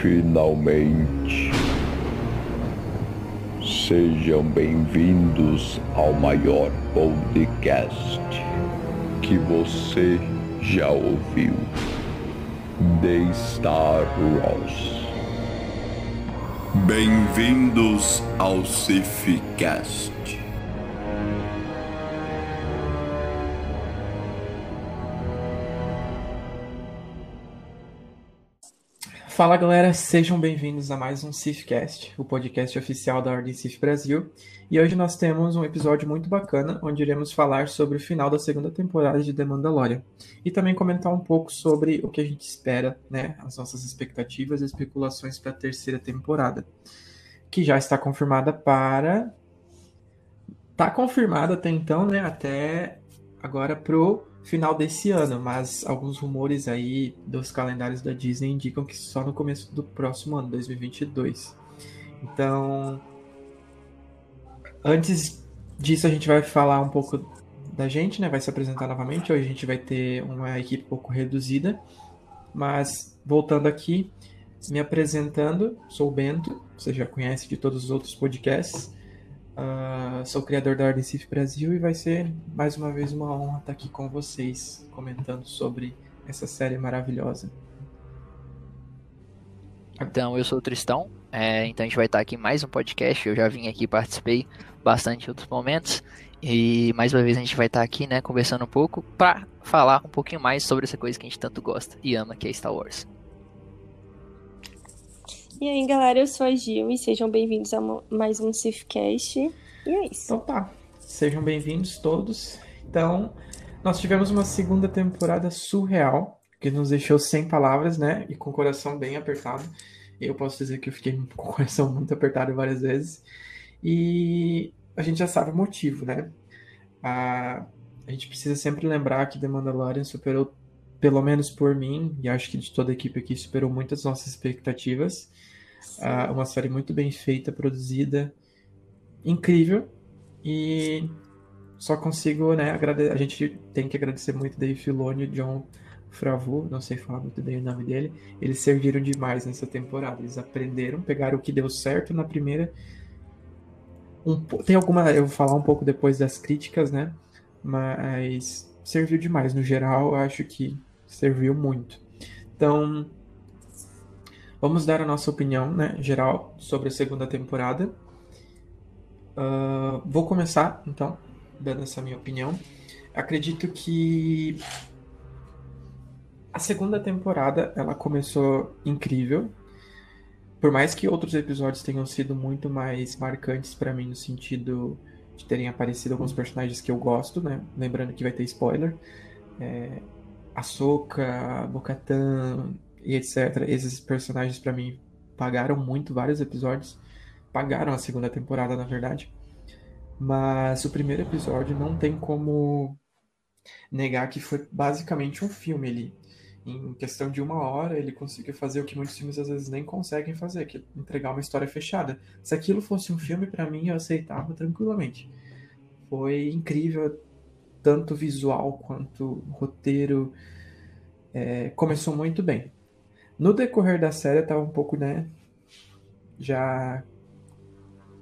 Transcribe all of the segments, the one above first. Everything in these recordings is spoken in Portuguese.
Finalmente. Sejam bem-vindos ao maior podcast que você já ouviu. The Star Wars. Bem-vindos ao Cifcast. Fala galera, sejam bem-vindos a mais um Cifcast, o podcast oficial da Ordem Cif Brasil. E hoje nós temos um episódio muito bacana, onde iremos falar sobre o final da segunda temporada de The Mandalorian. E também comentar um pouco sobre o que a gente espera, né, as nossas expectativas e especulações para a terceira temporada, que já está confirmada para... Tá confirmada até então, né, até agora pro final desse ano, mas alguns rumores aí dos calendários da Disney indicam que só no começo do próximo ano, 2022. Então, antes disso a gente vai falar um pouco da gente, né? Vai se apresentar novamente. Hoje a gente vai ter uma equipe um pouco reduzida, mas voltando aqui, me apresentando, sou o Bento, você já conhece de todos os outros podcasts. Uh, sou criador da Ordem Cif Brasil e vai ser mais uma vez uma honra estar aqui com vocês comentando sobre essa série maravilhosa. Então, eu sou o Tristão, é, então a gente vai estar aqui em mais um podcast. Eu já vim aqui, participei bastante em outros momentos. E mais uma vez a gente vai estar aqui, né, conversando um pouco para falar um pouquinho mais sobre essa coisa que a gente tanto gosta e ama, que é Star Wars. E aí, galera, eu sou a Gil e sejam bem-vindos a mais um Cifcast. E é isso. Então tá, sejam bem-vindos todos. Então, nós tivemos uma segunda temporada surreal, que nos deixou sem palavras, né? E com o coração bem apertado. Eu posso dizer que eu fiquei com o coração muito apertado várias vezes. E a gente já sabe o motivo, né? A, a gente precisa sempre lembrar que The Mandalorian superou, pelo menos por mim, e acho que de toda a equipe aqui, superou muitas nossas expectativas. Uh, uma série muito bem feita, produzida, incrível. E só consigo, né, agradecer. A gente tem que agradecer muito Dave Filoni e John Fravu, não sei falar muito bem o nome dele. Eles serviram demais nessa temporada. Eles aprenderam, pegaram o que deu certo na primeira. Um, tem alguma. Eu vou falar um pouco depois das críticas, né? Mas serviu demais. No geral, eu acho que serviu muito. Então, Vamos dar a nossa opinião né, geral sobre a segunda temporada. Uh, vou começar, então, dando essa minha opinião. Acredito que a segunda temporada ela começou incrível. Por mais que outros episódios tenham sido muito mais marcantes para mim no sentido de terem aparecido alguns personagens que eu gosto, né? Lembrando que vai ter spoiler. É, Ahsoka, Bocatan, e etc. Esses personagens para mim pagaram muito vários episódios, pagaram a segunda temporada na verdade. Mas o primeiro episódio não tem como negar que foi basicamente um filme ali. Em questão de uma hora, ele conseguiu fazer o que muitos filmes às vezes nem conseguem fazer, que é entregar uma história fechada. Se aquilo fosse um filme, para mim, eu aceitava tranquilamente. Foi incrível, tanto visual quanto roteiro. É, começou muito bem. No decorrer da série, eu tava um pouco, né, já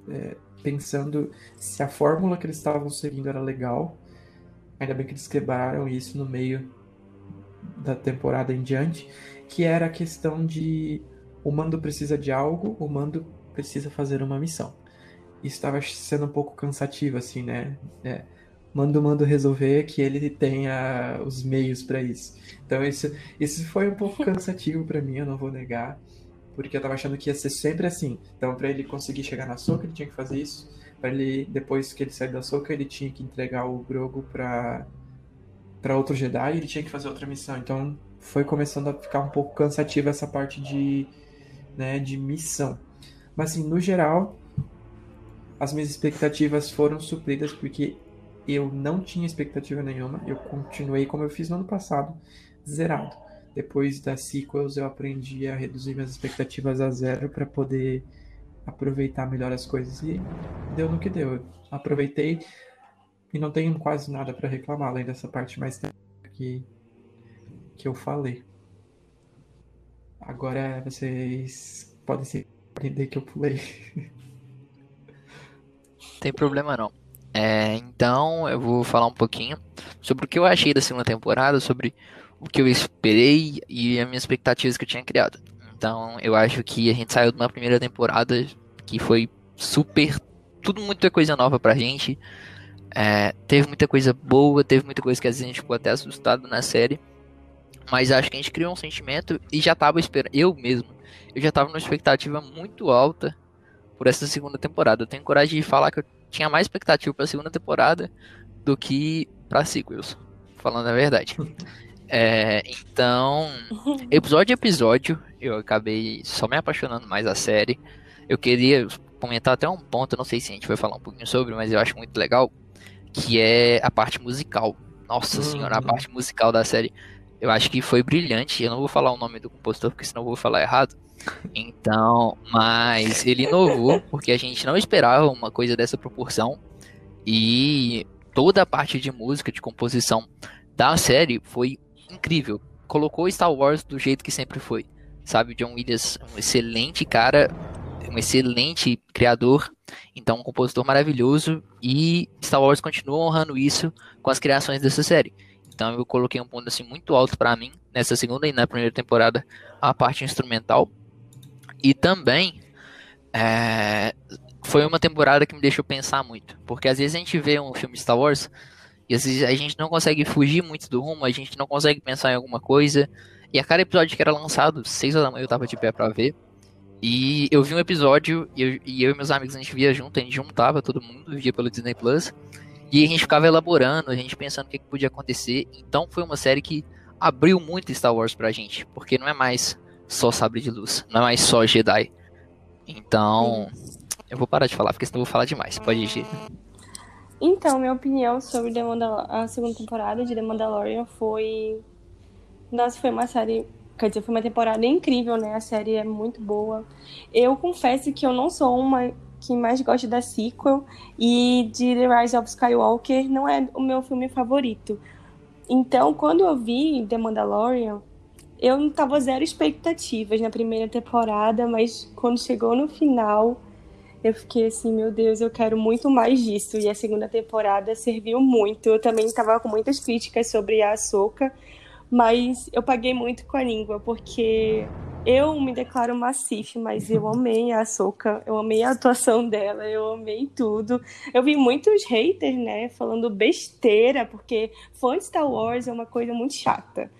é, pensando se a fórmula que eles estavam seguindo era legal. Ainda bem que eles quebraram isso no meio da temporada em diante, que era a questão de o mando precisa de algo, o mando precisa fazer uma missão. Isso estava sendo um pouco cansativo, assim, né? É, manda o mando resolver que ele tenha os meios para isso. Então isso, isso foi um pouco cansativo para mim, eu não vou negar, porque eu tava achando que ia ser sempre assim. Então para ele conseguir chegar na soca, ele tinha que fazer isso. Para ele depois que ele sair da soca, ele tinha que entregar o Grogo para para outro Jedi, e ele tinha que fazer outra missão. Então foi começando a ficar um pouco cansativo essa parte de né, de missão. Mas assim, no geral, as minhas expectativas foram supridas porque eu não tinha expectativa nenhuma, eu continuei como eu fiz no ano passado, zerado. Depois das sequels eu aprendi a reduzir minhas expectativas a zero para poder aproveitar melhor as coisas e deu no que deu. Eu aproveitei e não tenho quase nada para reclamar além dessa parte mais que que eu falei. Agora vocês podem se aprender que eu pulei. Tem problema não. É, então eu vou falar um pouquinho sobre o que eu achei da segunda temporada, sobre o que eu esperei e as minhas expectativas que eu tinha criado. Então eu acho que a gente saiu de uma primeira temporada que foi super. Tudo muita coisa nova pra gente. É, teve muita coisa boa, teve muita coisa que às vezes a gente ficou até assustado na série. Mas acho que a gente criou um sentimento e já tava esperando. Eu mesmo, eu já tava numa expectativa muito alta por essa segunda temporada. Eu tenho coragem de falar que eu tinha mais expectativa pra segunda temporada do que pra sequels. Falando a verdade. É, então, episódio a episódio, eu acabei só me apaixonando mais a série. Eu queria comentar até um ponto, não sei se a gente vai falar um pouquinho sobre, mas eu acho muito legal, que é a parte musical. Nossa uhum. senhora, a parte musical da série, eu acho que foi brilhante. Eu não vou falar o nome do compositor, porque senão eu vou falar errado. Então, mas ele inovou, porque a gente não esperava uma coisa dessa proporção. E toda a parte de música, de composição da série foi incrível. Colocou Star Wars do jeito que sempre foi. Sabe, John Williams, um excelente cara, um excelente criador, então um compositor maravilhoso e Star Wars continua honrando isso com as criações dessa série. Então eu coloquei um ponto assim muito alto para mim nessa segunda e na primeira temporada a parte instrumental e também é, foi uma temporada que me deixou pensar muito, porque às vezes a gente vê um filme Star Wars e às vezes a gente não consegue fugir muito do rumo, a gente não consegue pensar em alguma coisa. E a cada episódio que era lançado, 6 horas da manhã eu tava de pé pra ver. E eu vi um episódio, e eu, e eu e meus amigos a gente via junto, a gente juntava todo mundo, via pelo Disney Plus. E a gente ficava elaborando, a gente pensando o que, que podia acontecer. Então foi uma série que abriu muito Star Wars pra gente, porque não é mais só sabre de luz, não é mais só Jedi. Então, eu vou parar de falar, porque senão eu vou falar demais. Pode ir. Então, minha opinião sobre The a segunda temporada de The Mandalorian foi. Nossa, foi uma série. Quer dizer, foi uma temporada incrível, né? A série é muito boa. Eu confesso que eu não sou uma que mais gosta da sequel e de The Rise of Skywalker não é o meu filme favorito. Então, quando eu vi The Mandalorian, eu não tava zero expectativas na primeira temporada, mas quando chegou no final, eu fiquei assim, meu Deus, eu quero muito mais disso. E a segunda temporada serviu muito. Eu também estava com muitas críticas sobre a Ahsoka, mas eu paguei muito com a língua, porque eu me declaro macife, mas eu amei a Ahsoka, eu amei a atuação dela, eu amei tudo. Eu vi muitos haters, né, falando besteira, porque fã de Star Wars é uma coisa muito chata.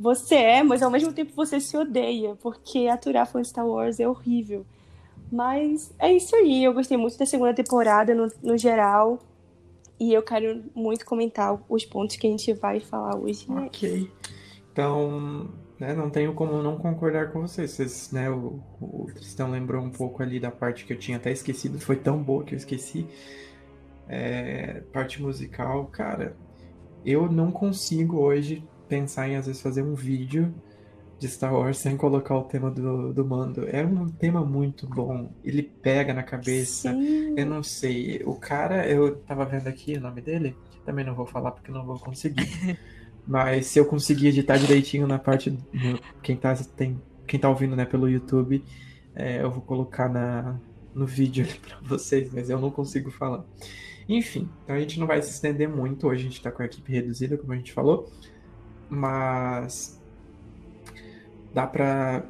Você é, mas ao mesmo tempo você se odeia, porque aturar fã Star Wars é horrível. Mas é isso aí. Eu gostei muito da segunda temporada no, no geral. E eu quero muito comentar os pontos que a gente vai falar hoje. Ok. Então, né, não tenho como não concordar com vocês. vocês né, o, o Tristão lembrou um pouco ali da parte que eu tinha até esquecido. Foi tão boa que eu esqueci. É, parte musical, cara, eu não consigo hoje pensar em às vezes fazer um vídeo de Star Wars sem colocar o tema do, do Mando. É um tema muito bom. Ele pega na cabeça. Sim. Eu não sei. O cara, eu tava vendo aqui o nome dele. Também não vou falar porque não vou conseguir. Mas se eu conseguir editar direitinho na parte. No, quem, tá, tem, quem tá ouvindo né, pelo YouTube, é, eu vou colocar na, no vídeo ali pra vocês, mas eu não consigo falar. Enfim, então a gente não vai se estender muito. Hoje a gente tá com a equipe reduzida, como a gente falou. Mas dá para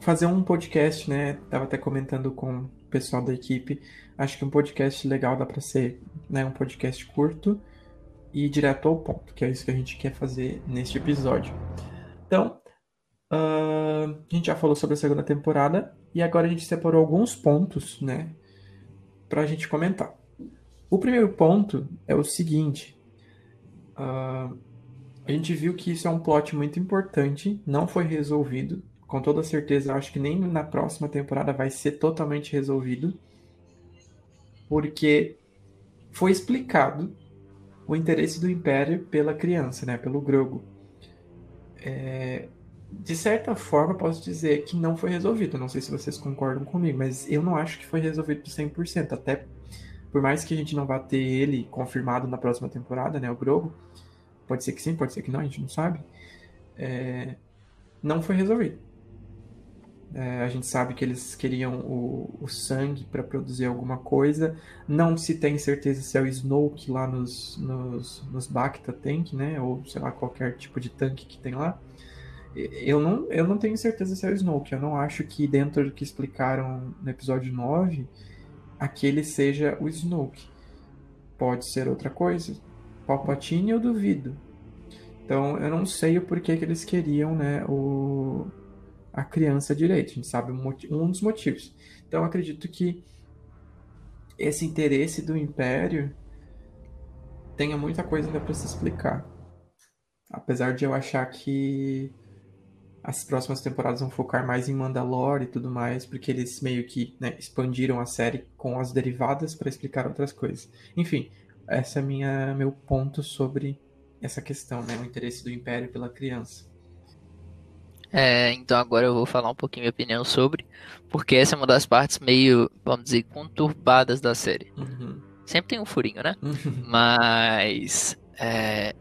fazer um podcast, né? Tava até comentando com o pessoal da equipe. Acho que um podcast legal dá para ser, né, um podcast curto e direto ao ponto, que é isso que a gente quer fazer neste episódio. Então, uh, a gente já falou sobre a segunda temporada e agora a gente separou alguns pontos, né, para a gente comentar. O primeiro ponto é o seguinte. Uh, a gente viu que isso é um plot muito importante, não foi resolvido. Com toda certeza, acho que nem na próxima temporada vai ser totalmente resolvido. Porque foi explicado o interesse do Império pela criança, né? Pelo Grogu. É, de certa forma, posso dizer que não foi resolvido. Não sei se vocês concordam comigo, mas eu não acho que foi resolvido 100%. Até por mais que a gente não vá ter ele confirmado na próxima temporada, né? O Grogu Pode ser que sim, pode ser que não, a gente não sabe. É, não foi resolvido. É, a gente sabe que eles queriam o, o sangue para produzir alguma coisa. Não se tem certeza se é o Snoke lá nos, nos, nos Bacta Tank, né? Ou sei lá, qualquer tipo de tanque que tem lá. Eu não, eu não tenho certeza se é o Snoke. Eu não acho que dentro do que explicaram no episódio 9, aquele seja o Snoke. Pode ser outra coisa. Palpatine eu duvido. Então eu não sei o porquê que eles queriam, né, o, a criança direito. A gente sabe um, dos motivos. Então acredito que esse interesse do Império tenha muita coisa ainda para se explicar. Apesar de eu achar que as próximas temporadas vão focar mais em Mandalore e tudo mais, porque eles meio que né, expandiram a série com as derivadas para explicar outras coisas. Enfim, esse é minha meu ponto sobre essa questão, né, o interesse do Império pela criança. É, então agora eu vou falar um pouquinho minha opinião sobre, porque essa é uma das partes meio, vamos dizer, conturbadas da série. Uhum. Sempre tem um furinho, né? Uhum. Mas é,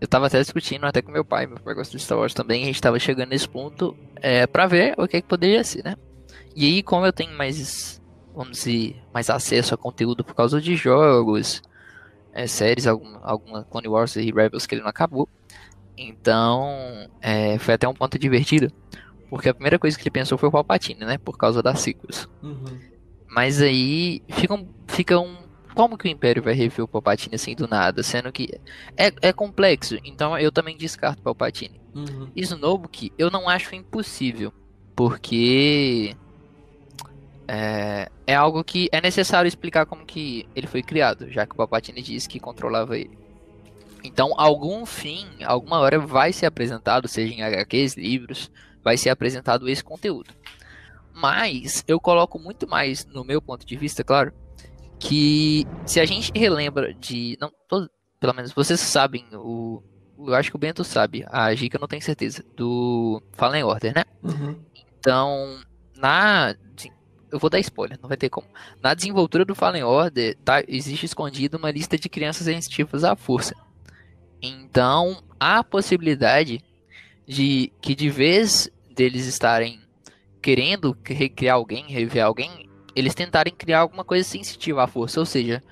eu tava até discutindo até com meu pai, meu pai gosta de Star Wars também, a gente tava chegando nesse ponto é, para ver o que, é que poderia ser, né? E aí, como eu tenho mais, vamos dizer, mais acesso a conteúdo por causa de jogos, é, séries, algum, alguma Clone Wars e Rebels que ele não acabou, então é, foi até um ponto divertido, porque a primeira coisa que ele pensou foi o Palpatine, né? Por causa das sequels. Uhum. Mas aí fica um, fica um como que o Império vai rever o Palpatine assim do nada? Sendo que é, é complexo, então eu também descarto o Palpatine. Uhum. Snoke, eu não acho impossível, porque é, é algo que é necessário explicar como que ele foi criado, já que o Palpatine disse que controlava ele. Então, algum fim, alguma hora vai ser apresentado, seja em HQs, livros, vai ser apresentado esse conteúdo. Mas eu coloco muito mais, no meu ponto de vista, claro, que se a gente relembra de. Não, pelo menos vocês sabem, o. Eu acho que o Bento sabe, a Gica não tem certeza, do Fallen Order, né? Uhum. Então, na. Eu vou dar spoiler, não vai ter como. Na desenvoltura do Fallen Order, tá, existe escondido uma lista de crianças sensitivas à força. Então, há a possibilidade de que de vez deles estarem querendo recriar alguém, rever alguém, eles tentarem criar alguma coisa sensitiva à força, ou seja,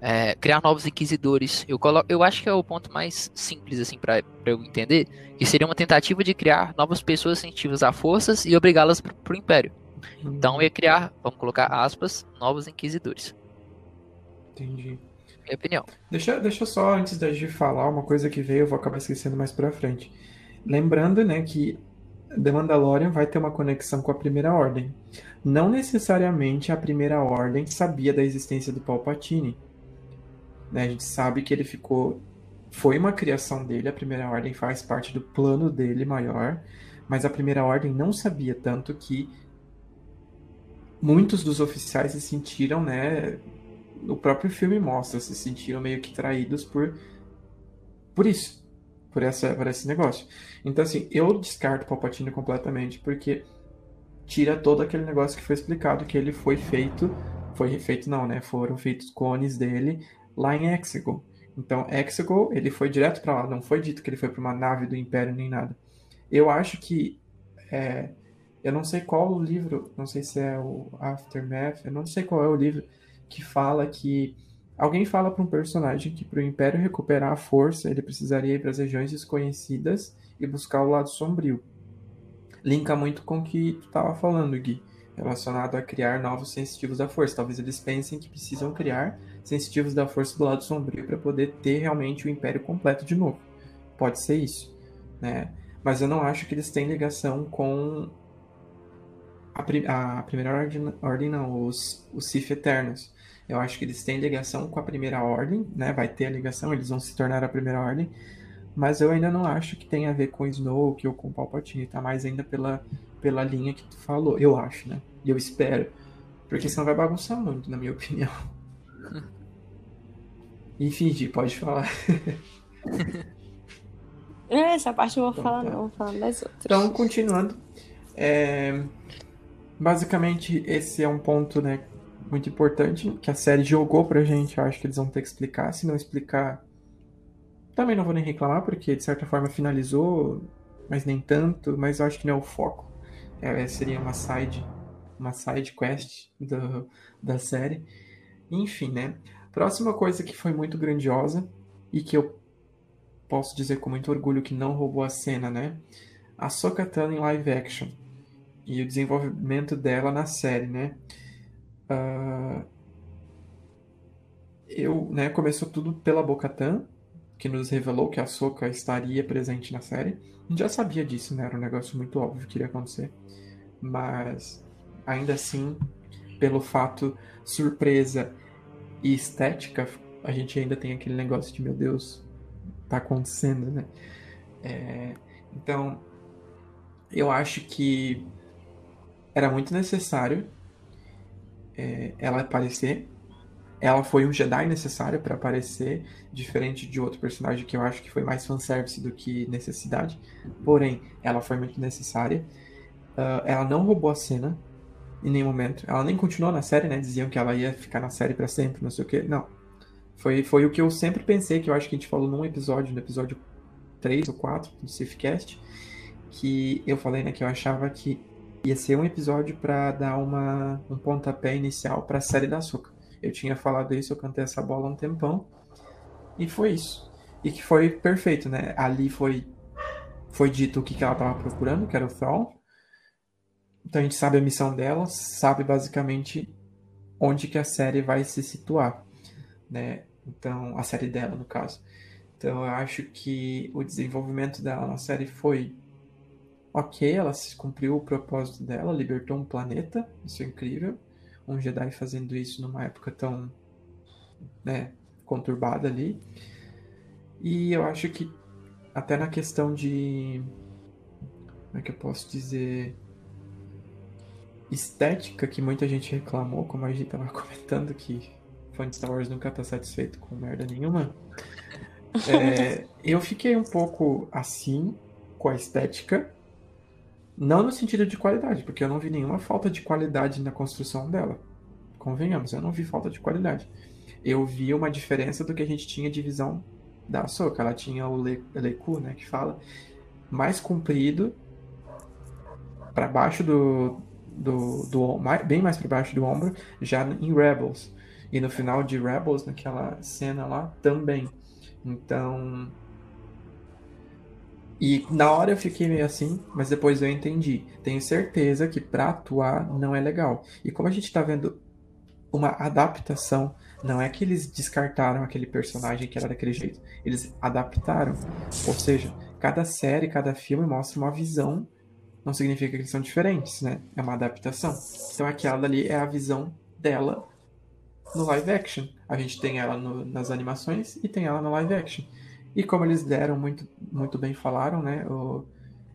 é, criar novos inquisidores. Eu, colo... eu acho que é o ponto mais simples assim para eu entender, que seria uma tentativa de criar novas pessoas sensitivas a forças e obrigá-las para o império. Então ia criar, vamos colocar aspas, novos inquisidores. Entendi. Minha opinião. Deixa, deixa só, antes da gente falar, uma coisa que veio, eu vou acabar esquecendo mais pra frente. Lembrando, né, que The Mandalorian vai ter uma conexão com a Primeira Ordem. Não necessariamente a Primeira Ordem sabia da existência do Palpatine. Né, a gente sabe que ele ficou. Foi uma criação dele, a Primeira Ordem faz parte do plano dele maior, mas a Primeira Ordem não sabia tanto que muitos dos oficiais se sentiram, né? O próprio filme mostra, se sentiram meio que traídos por, por isso, por, essa, por esse negócio. Então, assim, eu descarto o Palpatine completamente, porque tira todo aquele negócio que foi explicado, que ele foi feito, foi feito não, né? Foram feitos clones dele lá em Exegol. Então, Exegol, ele foi direto para lá, não foi dito que ele foi para uma nave do Império nem nada. Eu acho que é, eu não sei qual o livro, não sei se é o Aftermath, eu não sei qual é o livro que fala que alguém fala para um personagem que para o Império recuperar a força, ele precisaria ir para as regiões desconhecidas e buscar o lado sombrio. Linka muito com o que tu estava falando, Gui, relacionado a criar novos sensitivos da força. Talvez eles pensem que precisam criar sensitivos da força do lado sombrio para poder ter realmente o Império completo de novo. Pode ser isso, né? Mas eu não acho que eles têm ligação com a, pri a primeira ordem, ordem não, os, os Sith Eternos. Eu acho que eles têm ligação com a primeira ordem, né? Vai ter a ligação, eles vão se tornar a primeira ordem. Mas eu ainda não acho que tenha a ver com Snoke ou com Palpatine, tá mais ainda pela, pela linha que tu falou, eu acho, né? E eu espero. Porque senão vai bagunçar muito, na minha opinião. Enfim, Gi, pode falar. É, essa parte eu vou Então falar tá. não, vou falar das outras. Então, continuando. é, Basicamente, esse é um ponto, né, muito importante que a série jogou pra gente. Eu acho que eles vão ter que explicar. Se não explicar, também não vou nem reclamar, porque de certa forma finalizou, mas nem tanto. Mas eu acho que não é o foco. é, seria uma side, uma side quest do, da série. Enfim, né? Próxima coisa que foi muito grandiosa e que eu posso dizer com muito orgulho que não roubou a cena, né? A Sokatan em live action e o desenvolvimento dela na série, né? Uh, eu, né, começou tudo pela Bocatan, que nos revelou que a Soka estaria presente na série. A gente já sabia disso, né? Era um negócio muito óbvio que iria acontecer. Mas ainda assim, pelo fato surpresa e estética, a gente ainda tem aquele negócio de meu Deus, tá acontecendo, né? É, então, eu acho que era muito necessário é, ela aparecer. Ela foi um Jedi necessário para aparecer, diferente de outro personagem que eu acho que foi mais fanservice do que necessidade. Porém, ela foi muito necessária. Uh, ela não roubou a cena em nenhum momento. Ela nem continuou na série, né? Diziam que ela ia ficar na série para sempre, não sei o que. Não. Foi, foi o que eu sempre pensei, que eu acho que a gente falou num episódio, no episódio 3 ou 4 do Safecast, que eu falei, né, que eu achava que ia ser um episódio para dar uma, um pontapé inicial para a série da Açúcar. Eu tinha falado isso, eu cantei essa bola há um tempão, e foi isso. E que foi perfeito, né? Ali foi, foi dito o que, que ela estava procurando, que era o Thrall. Então a gente sabe a missão dela, sabe basicamente onde que a série vai se situar, né? Então, a série dela, no caso. Então eu acho que o desenvolvimento dela na série foi ok, ela cumpriu o propósito dela, libertou um planeta, isso é incrível. Um Jedi fazendo isso numa época tão né, conturbada ali. E eu acho que até na questão de. Como é que eu posso dizer? Estética, que muita gente reclamou, como a gente tava comentando, que fã de Star Wars nunca tá satisfeito com merda nenhuma. É, eu fiquei um pouco assim com a estética, não no sentido de qualidade, porque eu não vi nenhuma falta de qualidade na construção dela. Convenhamos, eu não vi falta de qualidade. Eu vi uma diferença do que a gente tinha de visão da Soca. Ela tinha o Le Leku, né, que fala, mais comprido, para baixo do, do, do bem mais para baixo do ombro, já em Rebels. E no final de Rebels, naquela cena lá, também. Então, e na hora eu fiquei meio assim, mas depois eu entendi. Tenho certeza que para atuar não é legal. E como a gente tá vendo uma adaptação, não é que eles descartaram aquele personagem que era daquele jeito. Eles adaptaram. Ou seja, cada série, cada filme mostra uma visão. Não significa que eles são diferentes, né? É uma adaptação. Então aquela ali é a visão dela no live action. A gente tem ela no, nas animações e tem ela no live action. E como eles deram muito, muito bem falaram, né? O,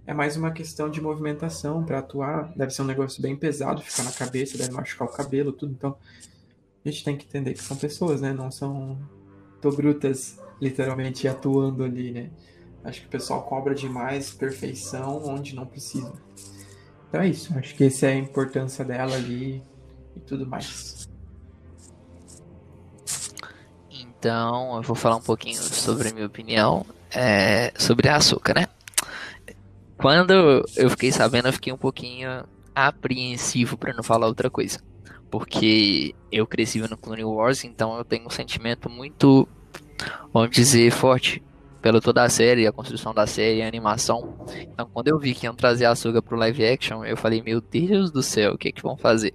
é mais uma questão de movimentação para atuar. Deve ser um negócio bem pesado, ficar na cabeça, deve machucar o cabelo, tudo. Então, a gente tem que entender que são pessoas, né? Não são togrutas literalmente atuando ali, né? Acho que o pessoal cobra demais perfeição onde não precisa. Então é isso. Acho que essa é a importância dela ali e tudo mais. Então, eu vou falar um pouquinho sobre a minha opinião é, sobre açúcar, né? Quando eu fiquei sabendo, eu fiquei um pouquinho apreensivo para não falar outra coisa. Porque eu cresci no Clone Wars, então eu tenho um sentimento muito, vamos dizer, forte pela toda a série, a construção da série, a animação. Então, quando eu vi que iam trazer a Asuka pro live action, eu falei, meu Deus do céu, o que é que vão fazer?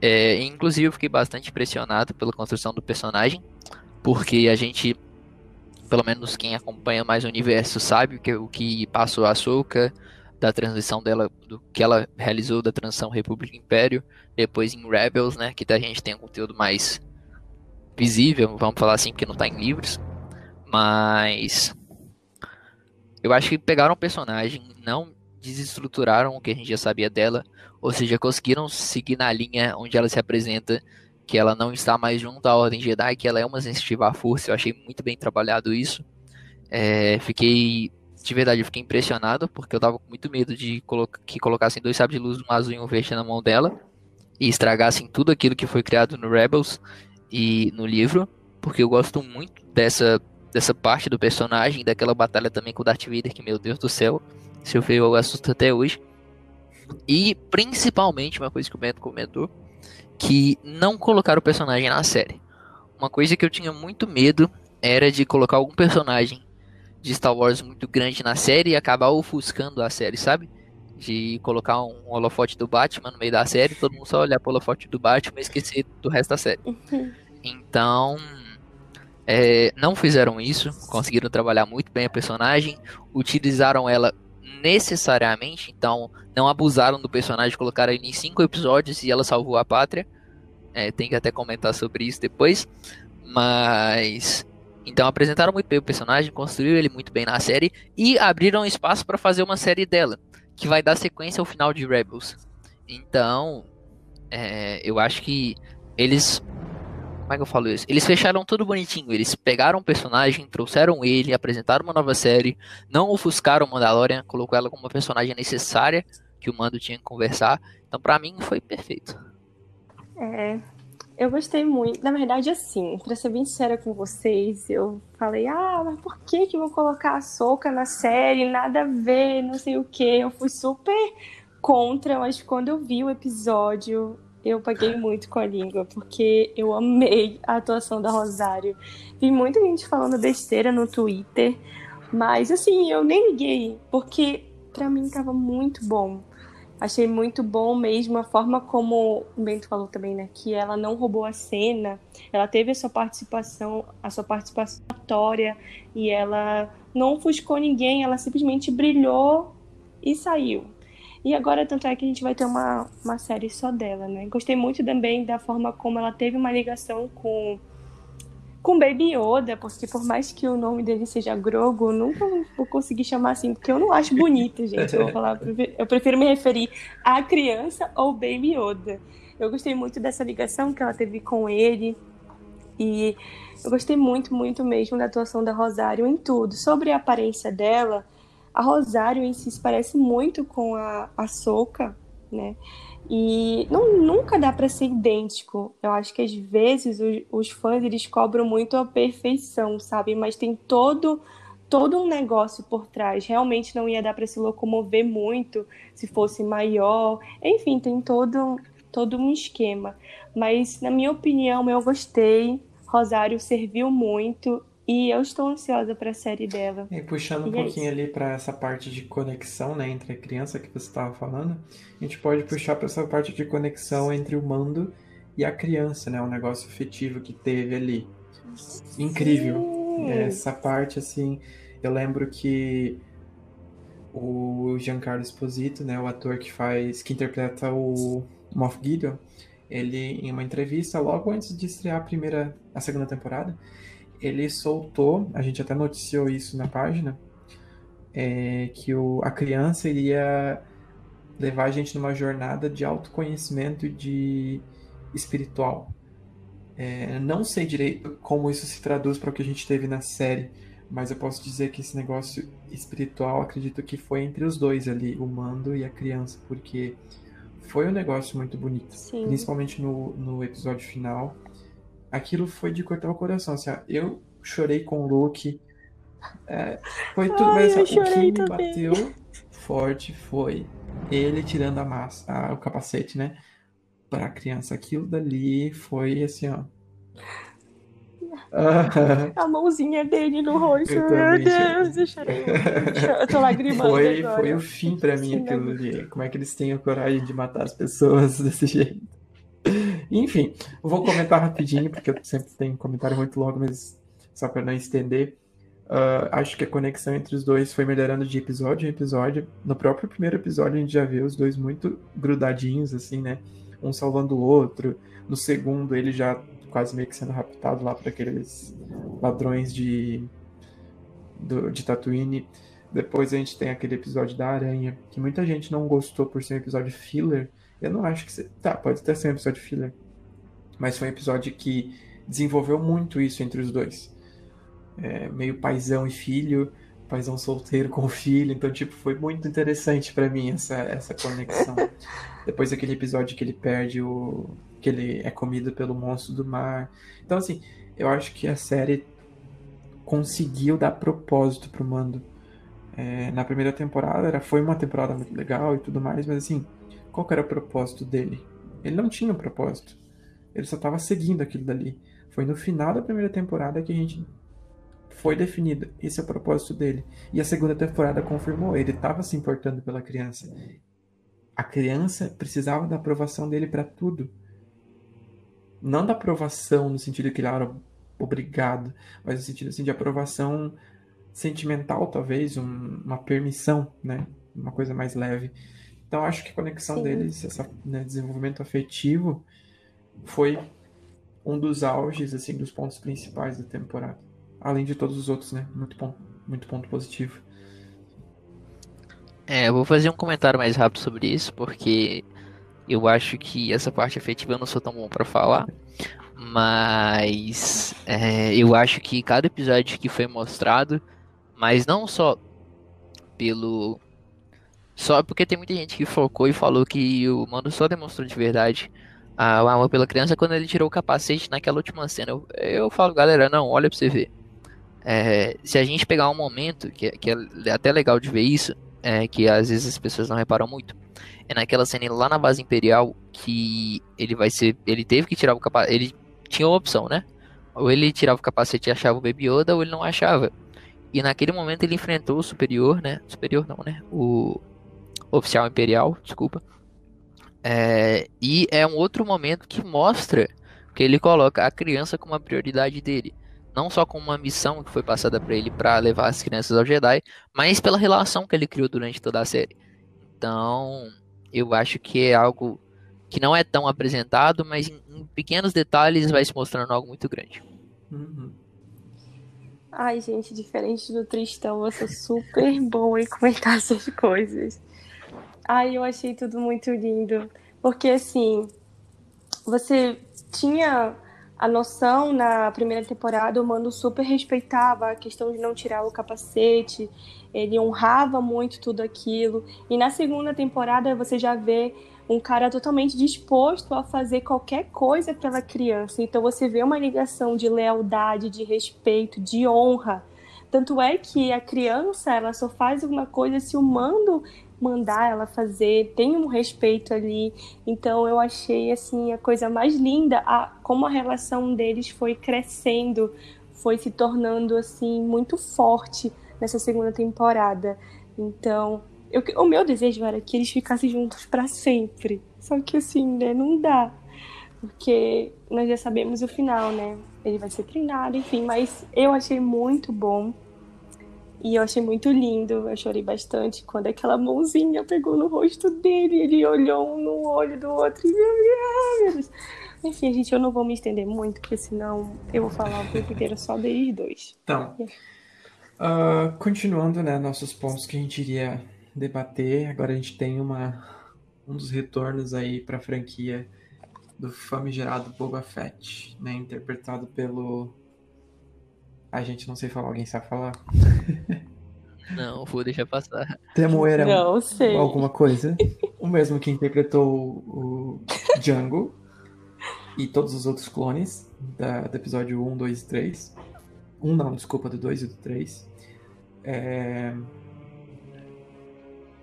É, inclusive, eu fiquei bastante impressionado pela construção do personagem porque a gente, pelo menos quem acompanha mais o universo, sabe o que, o que passou a Ahsoka, da transição dela, do que ela realizou da transição República Império, depois em Rebels, né, que a gente tem um conteúdo mais visível, vamos falar assim, porque não está em livros, mas eu acho que pegaram o personagem, não desestruturaram o que a gente já sabia dela, ou seja, conseguiram seguir na linha onde ela se apresenta que ela não está mais junto à Ordem Jedi, que ela é uma sensitiva à força. Eu achei muito bem trabalhado isso. É, fiquei, de verdade, eu fiquei impressionado, porque eu tava com muito medo de colocar, que colocassem dois sabres de luz, um azul e um verde na mão dela, e estragassem tudo aquilo que foi criado no Rebels e no livro, porque eu gosto muito dessa, dessa parte do personagem, daquela batalha também com o Darth Vader, que, meu Deus do céu, se eu ver eu assusto até hoje. E principalmente, uma coisa que o Bento comentou, que não colocaram o personagem na série. Uma coisa que eu tinha muito medo era de colocar algum personagem de Star Wars muito grande na série e acabar ofuscando a série, sabe? De colocar um holofote do Batman no meio da série, todo mundo só olhar pro holofote do Batman e esquecer do resto da série. Uhum. Então, é, não fizeram isso, conseguiram trabalhar muito bem a personagem, utilizaram ela necessariamente, então não abusaram do personagem, colocaram ele em cinco episódios e ela salvou a pátria. É, tem que até comentar sobre isso depois. Mas. Então apresentaram muito bem o personagem, construíram ele muito bem na série e abriram espaço para fazer uma série dela, que vai dar sequência ao final de Rebels. Então, é, eu acho que eles como é que eu falo isso? Eles fecharam tudo bonitinho. Eles pegaram o personagem, trouxeram ele, apresentaram uma nova série, não ofuscaram o Mandalorian, colocou ela como uma personagem necessária que o Mando tinha que conversar. Então, para mim, foi perfeito. É, eu gostei muito. Na verdade, assim, pra ser bem sincera com vocês, eu falei, ah, mas por que que vou colocar a Soca na série? Nada a ver, não sei o que. Eu fui super contra, mas quando eu vi o episódio, eu paguei muito com a língua, porque eu amei a atuação da Rosário. Vi muita gente falando besteira no Twitter, mas assim, eu nem liguei, porque para mim tava muito bom. Achei muito bom mesmo a forma como o Bento falou também, né? Que ela não roubou a cena, ela teve a sua participação, a sua participação atória e ela não ofuscou ninguém, ela simplesmente brilhou e saiu. E agora, tanto é que a gente vai ter uma, uma série só dela, né? Gostei muito também da forma como ela teve uma ligação com com Baby Yoda, porque por mais que o nome dele seja Grogo, eu nunca vou conseguir chamar assim, porque eu não acho bonito, gente. Eu vou falar, eu prefiro me referir à criança ou Baby Yoda. Eu gostei muito dessa ligação que ela teve com ele. E eu gostei muito, muito mesmo da atuação da Rosário em tudo. Sobre a aparência dela, a Rosário em si se parece muito com a, a Soca, né? E não, nunca dá para ser idêntico. Eu acho que às vezes os, os, fãs eles cobram muito a perfeição, sabe? Mas tem todo todo um negócio por trás. Realmente não ia dar para se locomover muito se fosse maior. Enfim, tem todo todo um esquema. Mas na minha opinião, eu gostei. Rosário serviu muito e eu estou ansiosa para a série dela. E puxando um E é pouquinho isso. ali para essa parte de conexão, né, entre a criança que você estava falando, a gente pode puxar para essa parte de conexão entre o Mando e a criança, né, um negócio afetivo que teve ali. Incrível. Sim. Essa parte, assim, eu lembro que o Giancarlo Esposito, né, o ator que faz, que interpreta o Moff Gideon, ele, em uma entrevista, logo antes de estrear a primeira, a segunda temporada, ele soltou, a gente até noticiou isso na página, é, que o, a criança iria levar a gente numa jornada de autoconhecimento de espiritual. É, não sei direito como isso se traduz para o que a gente teve na série, mas eu posso dizer que esse negócio espiritual, acredito que foi entre os dois ali, o Mando e a criança, porque foi um negócio muito bonito, Sim. principalmente no, no episódio final. Aquilo foi de cortar o coração, assim, ó, eu chorei com o Luke, é, foi tudo, Ai, mas o que chorei me também. bateu forte foi ele tirando a massa, a- o capacete, né? Pra criança. Aquilo dali foi assim, ó. A mãozinha dele no rosto. Eu Meu também Deus, eu chorei. Eu tô lagrimando foi, agora. foi o fim pra mim Sim, aquilo agora. ali. Como é que eles têm a coragem de matar as pessoas desse jeito? Enfim, vou comentar rapidinho, porque eu sempre tenho comentário muito longo, mas só para não estender. Ah, acho que a conexão entre os dois foi melhorando de episódio em episódio. No próprio primeiro episódio, a gente já vê os dois muito grudadinhos, assim, né? Um salvando o outro. No segundo, ele já quase meio que sendo raptado lá para aqueles ladrões de, do- de Tatooine. Depois a gente tem aquele episódio da aranha, que muita gente não gostou por ser um episódio filler. Eu não acho que. se- Tá, pode até ser um episódio filler. Mas foi um episódio que desenvolveu muito isso entre os dois. É, meio paizão e filho, paizão solteiro com filho. Então, tipo, foi muito interessante pra mim essa, essa conexão. Depois aquele episódio que ele perde o. que ele é comido pelo monstro do mar. Então, assim, eu acho que a série conseguiu dar propósito pro Mando. É, na primeira temporada era, foi uma temporada muito legal e tudo mais, mas assim, qual era o propósito dele? Ele não tinha um propósito. Ele só estava seguindo aquilo dali. Foi no final da primeira temporada que a gente foi definido. Esse é o propósito dele. E a segunda temporada confirmou. Ele estava se importando pela criança. A criança precisava da aprovação dele para tudo. Não da aprovação no sentido que ele era obrigado, mas no sentido assim, de aprovação sentimental, talvez, um, uma permissão, né? Uma coisa mais leve. Então acho que a conexão Sim. deles, esse né, desenvolvimento afetivo, foi um dos auges, assim, dos pontos principais da temporada. Além de todos os outros, né? Muito ponto, muito ponto positivo. É, eu vou fazer um comentário mais rápido sobre isso, porque eu acho que essa parte afetiva eu não sou tão bom para falar. Mas é, eu acho que cada episódio que foi mostrado, mas não só pelo. Só porque tem muita gente que focou e falou que o Mando só demonstrou de verdade a, o amor pela criança quando ele tirou o capacete naquela última cena. Eu, eu falo, galera, não, olha pra você ver. É, se a gente pegar um momento, que, que é até legal de ver isso, é, que às vezes as pessoas não reparam muito, é naquela cena lá na base imperial que ele vai ser. Ele teve que tirar o capacete. Ele tinha uma opção, né? Ou ele tirava o capacete e achava o Baby Yoda, ou ele não achava. E naquele momento ele enfrentou o superior, né? Superior não, né? O oficial imperial, desculpa. É, e é um outro momento que mostra que ele coloca a criança como a prioridade dele. Não só como uma missão que foi passada para ele para levar as crianças ao Jedi, mas pela relação que ele criou durante toda a série. Então, eu acho que é algo que não é tão apresentado, mas em, em pequenos detalhes vai se mostrando algo muito grande. Uhum. Ai, gente, diferente do Tristão, eu sou super boa em comentar essas coisas. Ai, eu achei tudo muito lindo. Porque, assim, você tinha a noção na primeira temporada, o Mando super respeitava a questão de não tirar o capacete, ele honrava muito tudo aquilo. E na segunda temporada você já vê um cara totalmente disposto a fazer qualquer coisa pela criança. Então você vê uma ligação de lealdade, de respeito, de honra. Tanto é que a criança ela só faz alguma coisa se o mando mandar ela fazer, tem um respeito ali. Então eu achei assim a coisa mais linda, a, como a relação deles foi crescendo, foi se tornando assim muito forte nessa segunda temporada. Então, eu, o meu desejo era que eles ficassem juntos para sempre. Só que assim, né, não dá. Porque nós já sabemos o final, né? Ele vai ser treinado, enfim, mas eu achei muito bom e eu achei muito lindo, eu chorei bastante quando aquela mãozinha pegou no rosto dele, ele olhou um no olho do outro e meu Deus. Enfim, gente, eu não vou me estender muito, porque senão eu vou falar o tempo inteiro só deles dois. Então, uh, continuando, né, nossos pontos que a gente iria debater, agora a gente tem uma, um dos retornos aí pra franquia do famigerado Boba Fett, né, interpretado pelo a gente não sei falar, alguém sabe falar? Não, vou deixar passar. Temoeira não, sei. alguma coisa. O mesmo que interpretou o Django e todos os outros clones da, do episódio 1, 2 e 3. Um não, desculpa, do 2 e do 3. É...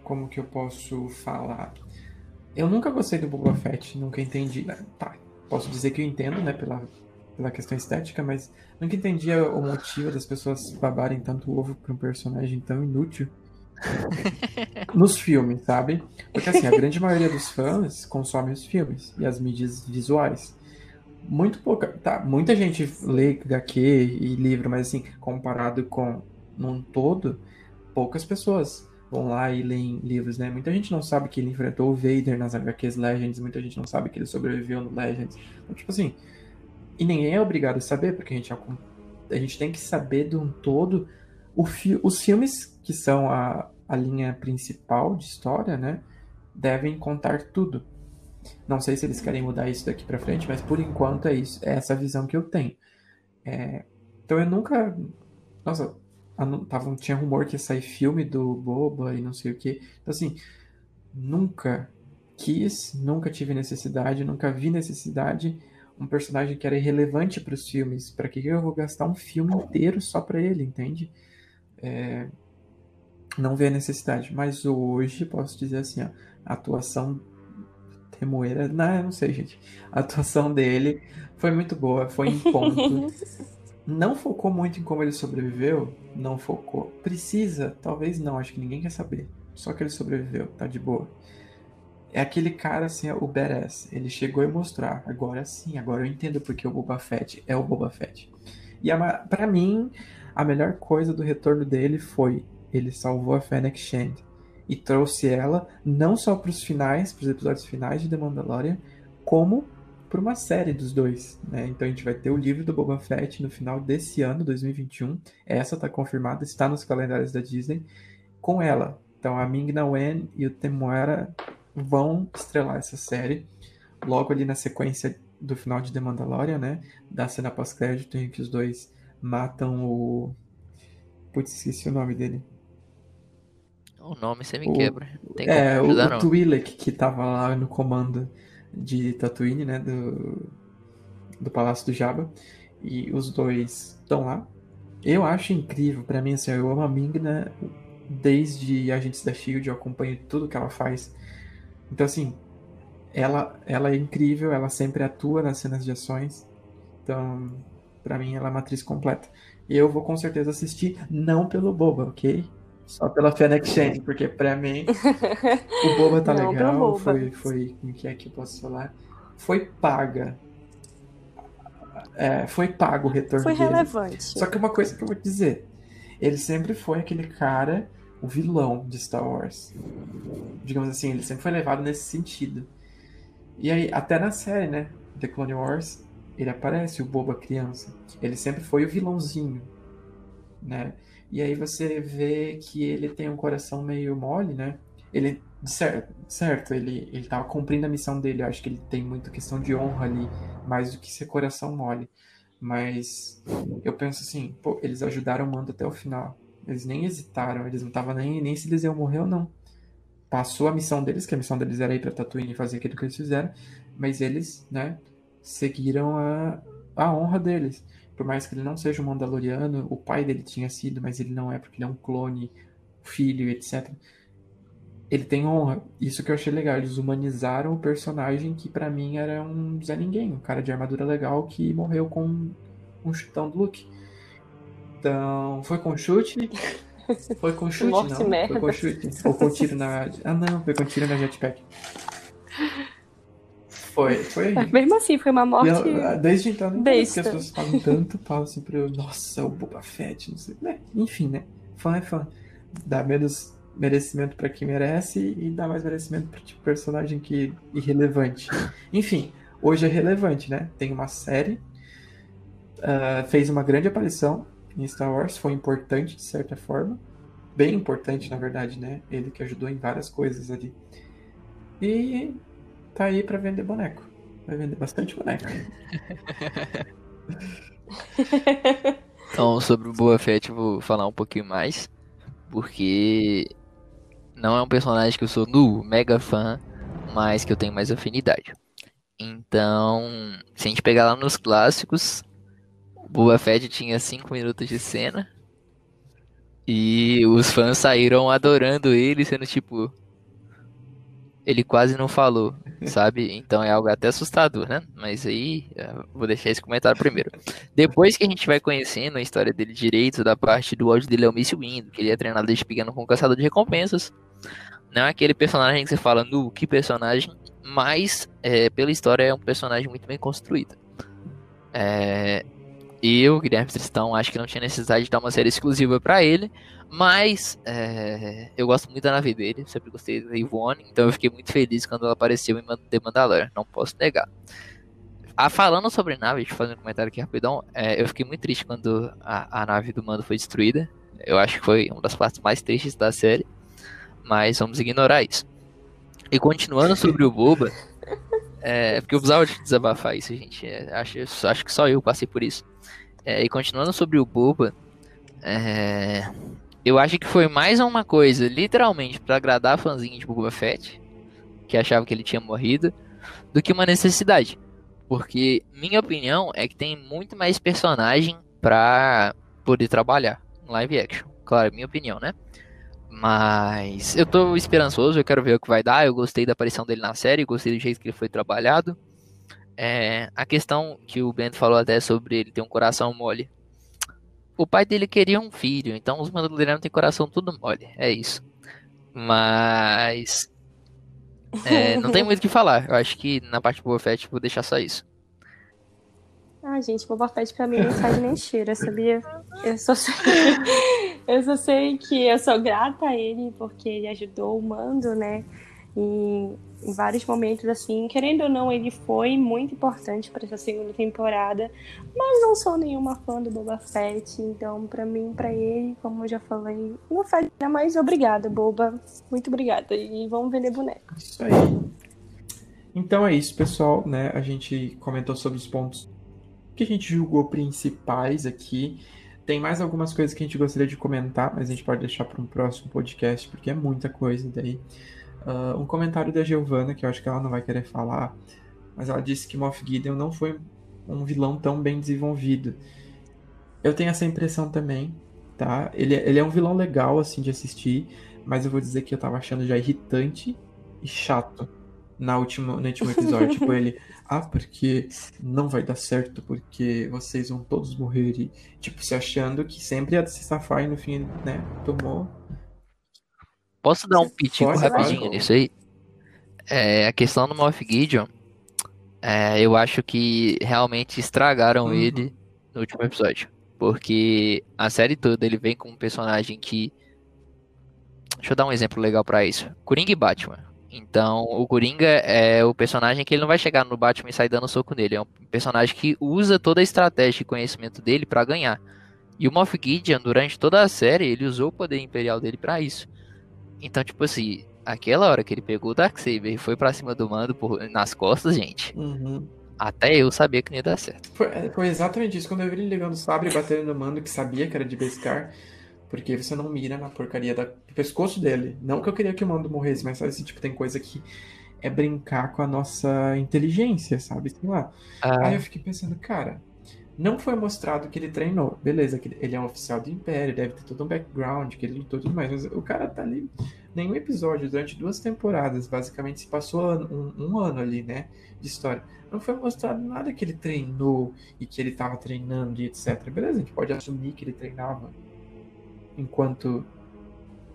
Como que eu posso falar? Eu nunca gostei do Boba Fett, nunca entendi. Tá, posso dizer que eu entendo, né, pela pela questão estética, mas nunca entendia o motivo das pessoas babarem tanto ovo pra um personagem tão inútil. Nos filmes, sabe? Porque assim, a grande maioria dos fãs consome os filmes e as mídias visuais. Muito pouca. Tá, muita gente lê HQ e livro, mas assim, comparado com num todo, poucas pessoas vão lá e leem livros, né? Muita gente não sabe que ele enfrentou o Vader nas HQs Legends, muita gente não sabe que ele sobreviveu no Legends. Então, tipo assim, e ninguém é obrigado a saber, porque a gente, a gente tem que saber de um todo. Fi, os filmes que são a, a linha principal de história, né? Devem contar tudo. Não sei se eles querem mudar isso daqui para frente, mas por enquanto é isso. É essa visão que eu tenho. É, então eu nunca. Nossa, tava, tinha rumor que ia sair filme do Boba e não sei o que. Então, assim, nunca quis, nunca tive necessidade, nunca vi necessidade um personagem que era irrelevante para os filmes. Para que eu vou gastar um filme inteiro só para ele, entende? É... não vê a necessidade. Mas hoje, posso dizer assim, ó, a atuação Temoeira, não, não sei, gente. A atuação dele foi muito boa, foi em ponto. não focou muito em como ele sobreviveu, não focou. Precisa, talvez não, acho que ninguém quer saber. Só que ele sobreviveu, tá de boa. É aquele cara assim, o badass. Ele chegou e mostrar. Agora sim, agora eu entendo porque o Boba Fett é o Boba Fett. E para mim, a melhor coisa do retorno dele foi ele salvou a Fennec Shand e trouxe ela não só para os finais, para os episódios finais de The Mandalorian, como para uma série dos dois. Né? Então a gente vai ter o livro do Boba Fett no final desse ano, 2021. Essa está confirmada, está nos calendários da Disney. Com ela, então a Ming Na Wen e o Temuera vão estrelar essa série. Logo ali na sequência do final de The Mandalorian, né? Da cena pós-crédito em que os dois matam o. Putz, esqueci o nome dele. O nome você me o, quebra. Tem é, o, o Twi'lek, que tava lá no comando de Tatooine, né? Do, do Palácio do Jabba. E os dois estão lá. Eu acho incrível, para mim, assim, eu amo a Ming, né? Desde Agentes da SHIELD, eu acompanho tudo que ela faz. Então, assim, ela, ela é incrível, ela sempre atua nas cenas de ações. Então, para mim, ela é uma atriz completa. E eu vou com certeza assistir, não pelo Boba, ok? Só pela Fennec Shand, porque pra mim o Boba tá não, legal. Boba. Foi, foi. Como que é que eu posso falar? Foi paga. É, foi pago o retorno foi dele. relevante. Só que uma coisa que eu vou dizer: ele sempre foi aquele cara, o vilão de Star Wars. Digamos assim, ele sempre foi levado nesse sentido. E aí, até na série, né? The Clone Wars, ele aparece, o Boba criança. Ele sempre foi o vilãozinho, né? E aí você vê que ele tem um coração meio mole, né? Ele, certo, certo ele, ele tava cumprindo a missão dele. Eu acho que ele tem muita questão de honra ali, mais do que ser coração mole. Mas eu penso assim, pô, eles ajudaram o Mando até o final. Eles nem hesitaram, eles não estavam nem, nem se morrer ou não. Passou a missão deles, que a missão deles era ir pra Tatooine e fazer aquilo que eles fizeram, mas eles, né, seguiram a, a honra deles por mais que ele não seja um Mandaloriano, o pai dele tinha sido, mas ele não é porque ele é um clone, filho, etc. Ele tem honra. Isso que eu achei legal. Eles humanizaram o personagem que para mim era um Zé Ninguém, um cara de armadura legal que morreu com um chutão do Luke. Então, foi com chute. Foi com chute, não. Merda. Foi com chute. Ou com tiro na. Ah, não, foi com tiro na jetpack. Foi, foi. Mesmo assim, foi uma morte. Eu, ah, desde então, não as pessoas falam tanto pau assim pra eu. Nossa, o Boba Fett, não sei. Né? Enfim, né? Fã é fã. Dá menos merecimento para quem merece e dá mais merecimento pra tipo, personagem que irrelevante. Enfim, hoje é relevante, né? Tem uma série. Uh, fez uma grande aparição em Star Wars, foi importante de certa forma. Bem importante, na verdade, né? Ele que ajudou em várias coisas ali. E tá aí para vender boneco. Vai vender bastante boneco. então, sobre o Boa Fett, vou falar um pouquinho mais. Porque não é um personagem que eu sou nu, mega fã, mas que eu tenho mais afinidade. Então, se a gente pegar lá nos clássicos, Boba Fett tinha 5 minutos de cena. E os fãs saíram adorando ele, sendo tipo, ele quase não falou, sabe? Então é algo até assustador, né? Mas aí vou deixar esse comentário primeiro. Depois que a gente vai conhecendo a história dele direito, da parte do áudio dele é o Miss Wind, que ele é treinado desde pequeno com caçador de recompensas. Não é aquele personagem que você fala, no que personagem, mas é, pela história é um personagem muito bem construído. É, eu, Guilherme Tristão, acho que não tinha necessidade de dar uma série exclusiva para ele, mas é, eu gosto muito da nave dele, sempre gostei da Ivone, então eu fiquei muito feliz quando ela apareceu em The Mandalorian, não posso negar. Ah, falando sobre nave, deixa eu fazer um comentário aqui rapidão, é, eu fiquei muito triste quando a, a nave do Mando foi destruída, eu acho que foi uma das partes mais tristes da série, mas vamos ignorar isso. E continuando sobre o Boba, é, porque eu precisava de desabafar isso, gente, é, acho, acho que só eu passei por isso. É, e continuando sobre o Boba, é, eu acho que foi mais uma coisa, literalmente, para agradar a fãzinha de Boba Fett, que achava que ele tinha morrido, do que uma necessidade. Porque minha opinião é que tem muito mais personagem pra poder trabalhar em live action. Claro, minha opinião, né? Mas eu tô esperançoso, eu quero ver o que vai dar. Eu gostei da aparição dele na série, gostei do jeito que ele foi trabalhado. É, a questão que o Bento falou até sobre ele ter um coração mole. O pai dele queria um filho, então os Mandalorianos têm coração tudo mole, é isso. Mas. É, não tem muito o que falar. Eu acho que na parte do Boba Fett vou deixar só isso. Ah, gente, Boba Fett pra mim não sai nem cheira, sabia? Eu só sei, eu só sei que eu sou grata a ele porque ele ajudou o Mando, né? Em, em vários momentos, assim, querendo ou não, ele foi muito importante para essa segunda temporada, mas não sou nenhuma fã do Boba Fett, então pra mim, pra ele, como eu já falei, não faz nada mais obrigada, Boba. Muito obrigada. E vamos vender boneco. Isso aí. Então é isso, pessoal, né? A gente comentou sobre os pontos que a gente julgou principais aqui. Tem mais algumas coisas que a gente gostaria de comentar, mas a gente pode deixar para um próximo podcast, porque é muita coisa daí. Uh, um comentário da Giovanna, que eu acho que ela não vai querer falar, mas ela disse que Moff Gideon não foi um vilão tão bem desenvolvido. Eu tenho essa impressão também, tá? Ele, ele é um vilão legal, assim, de assistir, mas eu vou dizer que eu tava achando já irritante e chato na última, no último episódio. tipo, ele, ah, porque não vai dar certo, porque vocês vão todos morrer. E, tipo, se achando que sempre ia se safar e no fim, né, tomou. Posso dar um pitico Pode, rapidinho vai. nisso aí? É, a questão do Moff Gideon, é, eu acho que realmente estragaram Uhum. ele no último episódio. Porque a série toda ele vem com um personagem que. Deixa eu dar um exemplo legal pra isso. Coringa e Batman. Então, o Coringa é o personagem que ele não vai chegar no Batman e sair dando soco nele. É um personagem que usa toda a estratégia e conhecimento dele pra ganhar. E o Moff Gideon, durante toda a série, ele usou o poder imperial dele pra isso. Então, tipo assim, aquela hora que ele pegou o Darksaber e foi pra cima do mando por- nas costas, gente, Uhum. até eu sabia que não ia dar certo. Foi, é, foi exatamente isso. Quando eu vi ele ligando o sabre e batendo no mando, que sabia que era de Beskar, porque você não mira na porcaria da- do pescoço dele. Não que eu queria que o mando morresse, mas sabe assim, tipo, tem coisa que é brincar com a nossa inteligência, sabe? Sei lá. Ah, Aí eu fiquei pensando, cara, não foi mostrado que ele treinou. Beleza, que ele é um oficial do Império, deve ter todo um background, que ele lutou e tudo mais, mas o cara tá ali. Nenhum episódio, durante duas temporadas, basicamente se passou um, um ano ali, né? De história. Não foi mostrado nada que ele treinou e que ele tava treinando e etc. Beleza, a gente pode assumir que ele treinava enquanto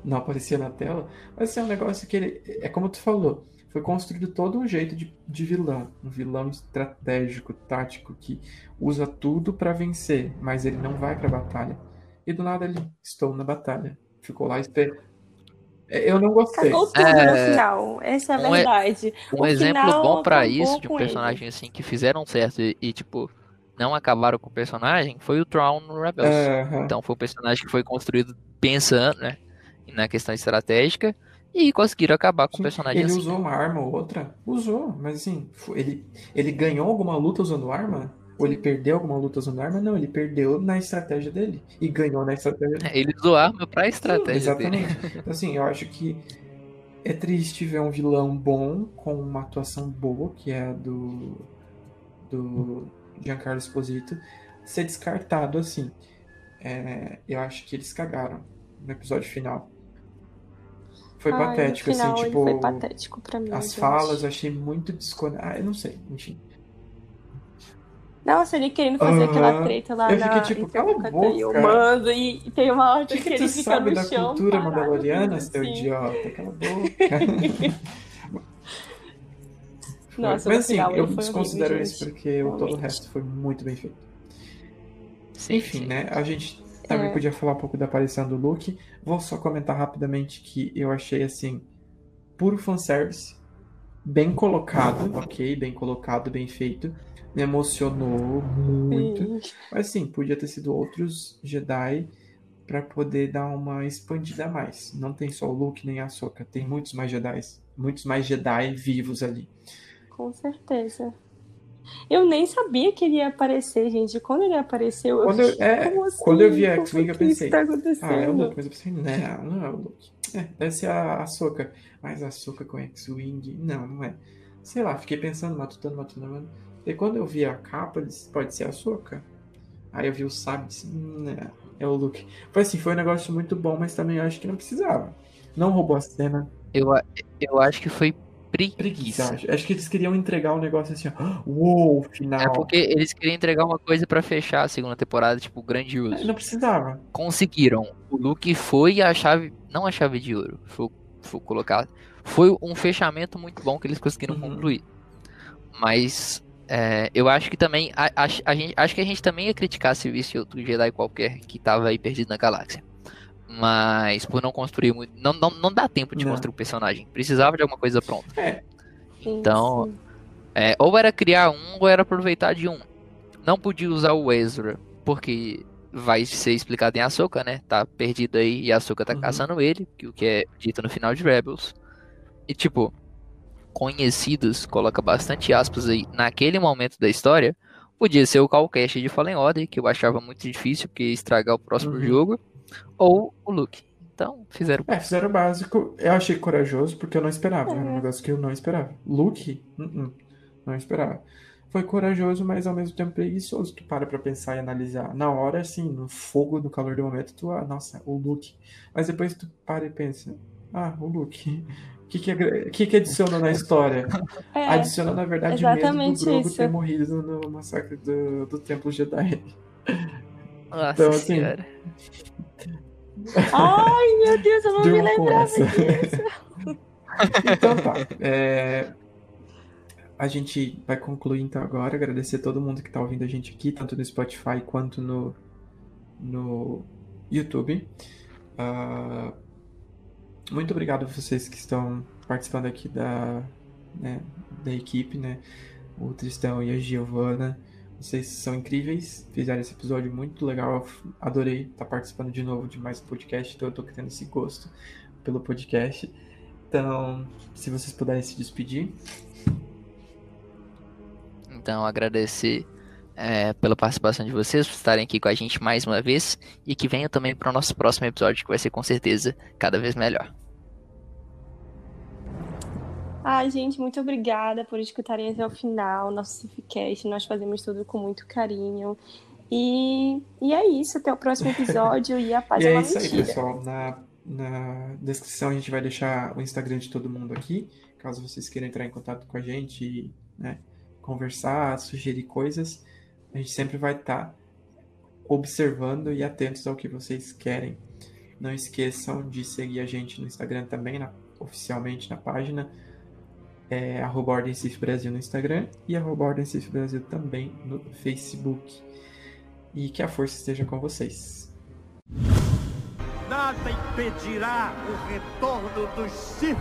não aparecia na tela, mas é um negócio que ele. É como tu falou, foi construído todo um jeito de, de vilão. Um vilão estratégico, tático, que usa tudo pra vencer, mas ele não vai pra batalha. E do nada ele, estou na batalha. Ficou lá esperando. Eu não gostei. Cagou tudo É, no final. Essa é a um verdade. um o exemplo bom pra acabou isso de um com ele. personagem assim que fizeram certo e, e, tipo não acabaram com o personagem foi o Thrawn no Rebels. Então foi um personagem que foi construído pensando, né, na questão estratégica e conseguiram acabar com o Sim, personagem Ele assim. usou uma arma ou outra? Usou, mas assim, ele, ele ganhou alguma luta usando arma? Ou ele perdeu alguma luta usando arma? Não, ele perdeu na estratégia dele. E ganhou na estratégia dele. Ele usou arma pra Sim, estratégia dele. exatamente. Então, assim, eu acho que é triste ver um vilão bom com uma atuação boa, que é a do, do Giancarlo Esposito, ser descartado assim. É, eu acho que eles cagaram no episódio final. Foi Ai, patético, no final assim, tipo. foi patético pra mim. As gente. falas eu achei muito desconectadas. Ah, eu não sei, enfim. Nossa, ele querendo fazer Aham. aquela treta lá Eu na fiquei tipo, cala a boca. e o Mando, e e tem uma hora que, que, que ele fica sabe no da chão cultura parado, mandaloriana, assim. seu idiota? Cala a boca. Nossa, Mas assim, final eu desconsidero horrível, isso gente. porque o- todo o resto foi muito bem feito. Sim, Enfim, sim. né? A gente também É. podia falar um pouco da aparição do Luke. Vou só comentar rapidamente que eu achei assim, puro fanservice. Bem colocado, ok? Bem colocado, bem feito. Me emocionou muito. Sim. Mas sim, podia ter sido outros Jedi pra poder dar uma expandida a mais. Não tem só o Luke nem a Ahsoka, tem muitos mais Jedi, muitos mais Jedi vivos ali. Com certeza. Eu nem sabia que ele ia aparecer, gente. Quando ele apareceu, eu Quando eu- fiquei, é, como assim? quando eu vi a X-Wing, eu isso pensei, tá Ah, é o? Luke, mas eu pensei, não, não é o Luke. É, deve ser a Ahsoka. Mas a Ahsoka com X-Wing, não, não é. Sei lá, fiquei pensando, matutando, matutando. E quando eu vi a capa, eu disse, pode ser a Ahsoka. Aí eu vi o sabre e disse, não, é o Luke. Foi assim, foi um negócio muito bom, mas também eu acho que não precisava. Não roubou a cena. Eu, a- eu acho que foi preguiça. Preguiça, acho. Que eles queriam entregar um negócio assim, ó. Uou, final. É porque eles queriam entregar uma coisa pra fechar a segunda temporada, tipo, grandioso. Não precisava. Conseguiram. O Luke foi a chave. Não a chave de ouro. Foi, foi colocar. Foi um fechamento muito bom que eles conseguiram Uhum. concluir. Mas é, eu acho que também. A, a- a gente, acho que a gente também ia criticar se visse outro Jedi qualquer que tava aí perdido na galáxia. Mas por não construir muito. Não, não, não dá tempo de Não. construir o personagem. Precisava de alguma coisa pronta. Sim, Então. É, ou era criar um, ou era aproveitar de um. Não podia usar o Ezra, porque vai ser explicado em Ahsoka, né? Tá perdido aí e a Ahsoka tá Uhum. caçando ele, que o que é dito no final de Rebels. E tipo, conhecidos, coloca bastante aspas aí, naquele momento da história, podia ser o Cal Kestis de Fallen Order, que eu achava muito difícil, porque ia estragar o próximo Uhum. jogo, ou o Luke. Então, fizeram É, fizeram o básico. Eu achei corajoso porque eu não esperava. Era um É. negócio que eu não esperava. Luke, uh-uh, não esperava. Foi corajoso, mas ao mesmo tempo preguiçoso. Tu para pra pensar e analisar. Na hora, assim, no fogo, no calor do momento, tu, ah, nossa, o Luke. Mas depois tu para e pensa, ah, o Luke. O que que, que que adiciona na história? É, Adiciona, na verdade, medo do exatamente Grogu isso. ter morrido no massacre do, do Templo Jedi. Nossa Então, assim, senhora. Ai, meu Deus, eu não me lembrava disso. Então tá. é, A gente vai concluir então agora. Agradecer a todo mundo que tá ouvindo a gente aqui, tanto no Spotify quanto no, no YouTube. Ah, muito obrigado a vocês que estão participando aqui da, né, da equipe, né? O Tristão e a Giovana. Vocês são incríveis, fizeram esse episódio muito legal. eu Adorei estar participando de novo de mais um podcast, então eu tô tendo esse gosto pelo podcast. Então, se vocês puderem se despedir. Então, agradecer é, pela participação de vocês, por estarem aqui com a gente mais uma vez e que venham também para o nosso próximo episódio, que vai ser com certeza cada vez melhor. Ai, gente, muito obrigada por escutarem até o final nosso Cificast. Nós fazemos tudo com muito carinho. E, e é isso. Até o próximo episódio. E a paz e é é isso aí, mentira. pessoal. Na, na descrição a gente vai deixar o Instagram de todo mundo aqui. Caso vocês queiram entrar em contato com a gente e né, conversar, sugerir coisas, a gente sempre vai estar observando e atentos ao que vocês querem. Não esqueçam de seguir a gente no Instagram também, na- oficialmente na página. É arroba Ordem Cif Brasil no Instagram e arroba Ordem Cif Brasil também no Facebook. E que a força esteja com vocês. Nada impedirá o retorno dos Sith.